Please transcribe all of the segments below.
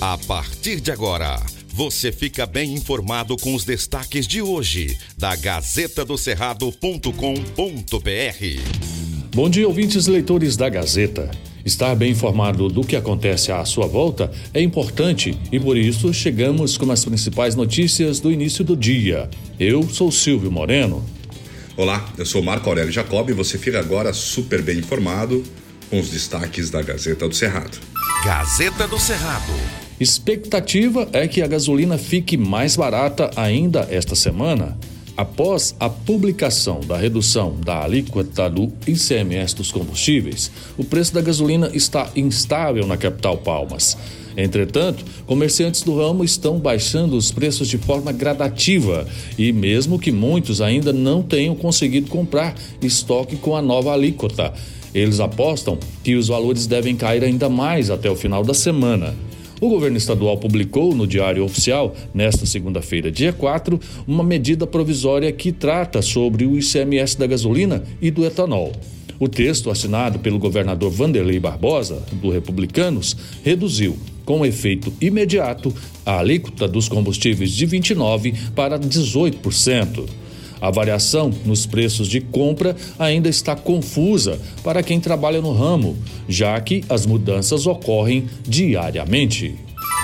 A partir de agora, você fica bem informado com os destaques de hoje da Gazeta do Cerrado.com.br. Bom dia, ouvintes leitores da Gazeta. Estar bem informado do que acontece à sua volta é importante e por isso chegamos com as principais notícias do início do dia. Eu sou Silvio Moreno. Olá, eu sou Marco Aurélio Jacob e você fica agora super bem informado com os destaques da Gazeta do Cerrado. Gazeta do Cerrado. Expectativa é que a gasolina fique mais barata ainda esta semana. Após a publicação da redução da alíquota do ICMS dos combustíveis, o preço da gasolina está instável na capital Palmas. Entretanto, comerciantes do ramo estão baixando os preços de forma gradativa e, mesmo que muitos ainda não tenham conseguido comprar estoque com a nova alíquota, eles apostam que os valores devem cair ainda mais até o final da semana. O governo estadual publicou no Diário Oficial, nesta segunda-feira, dia 4, uma medida provisória que trata sobre o ICMS da gasolina e do etanol. O texto, assinado pelo governador Vanderlei Barbosa, do Republicanos, reduziu, com efeito imediato, a alíquota dos combustíveis de 29% para 18%. A variação nos preços de compra ainda está confusa para quem trabalha no ramo, já que as mudanças ocorrem diariamente.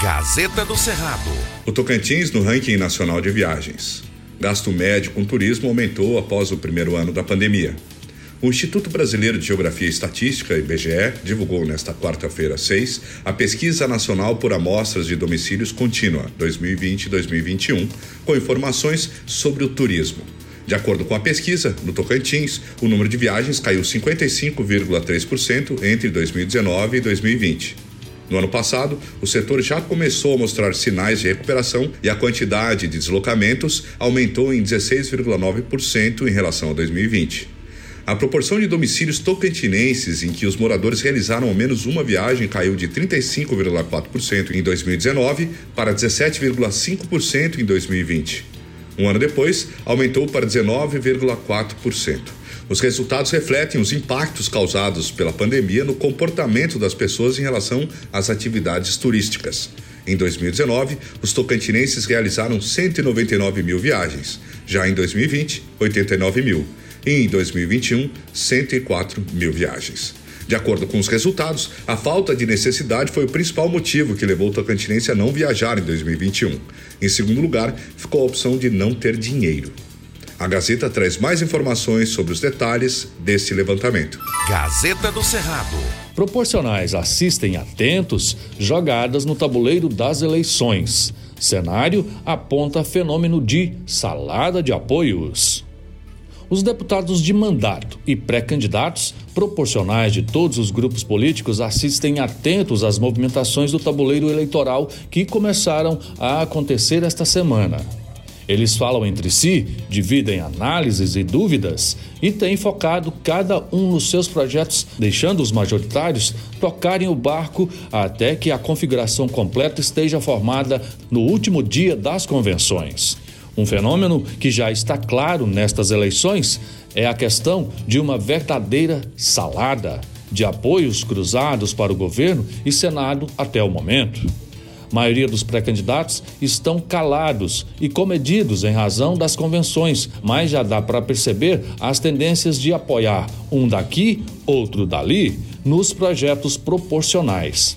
Gazeta do Cerrado. O Tocantins no ranking nacional de viagens. Gasto médio com turismo aumentou após o primeiro ano da pandemia. O Instituto Brasileiro de Geografia e Estatística, IBGE, divulgou nesta quarta-feira 6 a Pesquisa Nacional por Amostras de Domicílios Contínua 2020-2021, com informações sobre o turismo. De acordo com a pesquisa, no Tocantins, o número de viagens caiu 55,3% entre 2019 e 2020. No ano passado, o setor já começou a mostrar sinais de recuperação e a quantidade de deslocamentos aumentou em 16,9% em relação a 2020. A proporção de domicílios tocantinenses em que os moradores realizaram ao menos uma viagem caiu de 35,4% em 2019 para 17,5% em 2020. Um ano depois, aumentou para 19,4%. Os resultados refletem os impactos causados pela pandemia no comportamento das pessoas em relação às atividades turísticas. Em 2019, os tocantinenses realizaram 199 mil viagens. Já em 2020, 89 mil. E em 2021, 104 mil viagens. De acordo com os resultados, a falta de necessidade foi o principal motivo que levou o tocantinense a não viajar em 2021. Em segundo lugar, ficou a opção de não ter dinheiro. A Gazeta traz mais informações sobre os detalhes deste levantamento. Gazeta do Cerrado. Proporcionais assistem atentos jogadas no tabuleiro das eleições. Cenário aponta fenômeno de salada de apoios. Os deputados de mandato e pré-candidatos, proporcionais de todos os grupos políticos, assistem atentos às movimentações do tabuleiro eleitoral que começaram a acontecer esta semana. Eles falam entre si, dividem análises e dúvidas e têm focado cada um nos seus projetos, deixando os majoritários tocarem o barco até que a configuração completa esteja formada no último dia das convenções. Um fenômeno que já está claro nestas eleições é a questão de uma verdadeira salada de apoios cruzados para o governo e Senado até o momento. A maioria dos pré-candidatos estão calados e comedidos em razão das convenções, mas já dá para perceber as tendências de apoiar um daqui, outro dali, nos projetos proporcionais.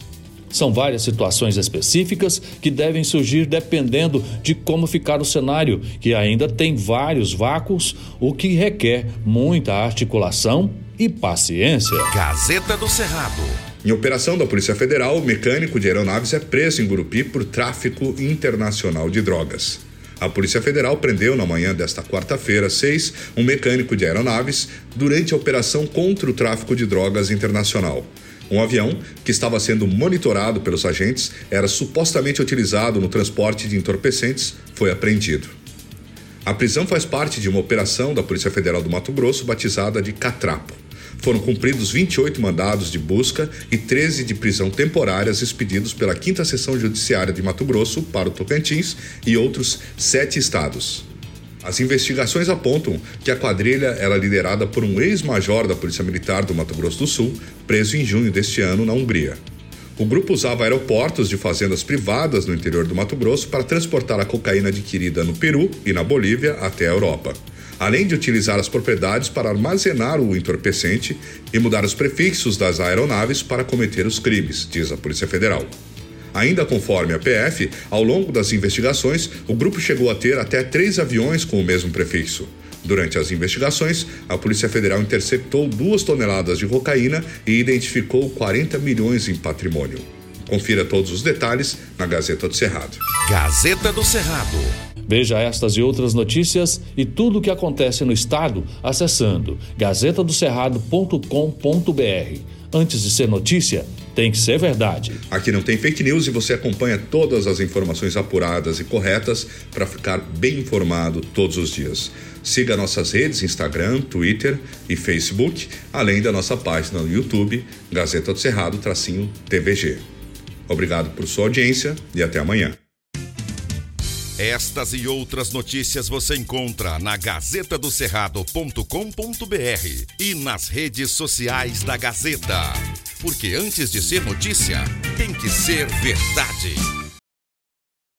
São várias situações específicas que devem surgir dependendo de como ficar o cenário, que ainda tem vários vácuos, o que requer muita articulação e paciência. Gazeta do Cerrado. Em operação da Polícia Federal, o mecânico de aeronaves é preso em Gurupi por tráfico internacional de drogas. A Polícia Federal prendeu na manhã desta quarta-feira, 6, um mecânico de aeronaves durante a operação contra o tráfico de drogas internacional. Um avião, que estava sendo monitorado pelos agentes, era supostamente utilizado no transporte de entorpecentes, foi apreendido. A prisão faz parte de uma operação da Polícia Federal do Mato Grosso batizada de Catrapo. Foram cumpridos 28 mandados de busca e 13 de prisão temporárias expedidos pela 5 Seção Judiciária de Mato Grosso para o Tocantins e outros sete estados. As investigações apontam que a quadrilha era liderada por um ex-major da Polícia Militar do Mato Grosso do Sul, preso em junho deste ano na Hungria. O grupo usava aeroportos de fazendas privadas no interior do Mato Grosso para transportar a cocaína adquirida no Peru e na Bolívia até a Europa além de utilizar as propriedades para armazenar o entorpecente e mudar os prefixos das aeronaves para cometer os crimes, diz a Polícia Federal. Ainda conforme a PF, ao longo das investigações, o grupo chegou a ter até três aviões com o mesmo prefixo. Durante as investigações, a Polícia Federal interceptou duas toneladas de cocaína e identificou 40 milhões em patrimônio. Confira todos os detalhes na Gazeta do Cerrado. Gazeta do Cerrado. Veja estas e outras notícias e tudo o que acontece no estado acessando gazetadocerrado.com.br. Antes de ser notícia, tem que ser verdade. Aqui não tem fake news e você acompanha todas as informações apuradas e corretas para ficar bem informado todos os dias. Siga nossas redes Instagram, Twitter e Facebook, além da nossa página no YouTube, Gazeta do Cerrado, tracinho TVG. Obrigado por sua audiência e até amanhã. Estas e outras notícias você encontra na gazetadocerrado.com.br e nas redes sociais da Gazeta. Porque antes de ser notícia, tem que ser verdade.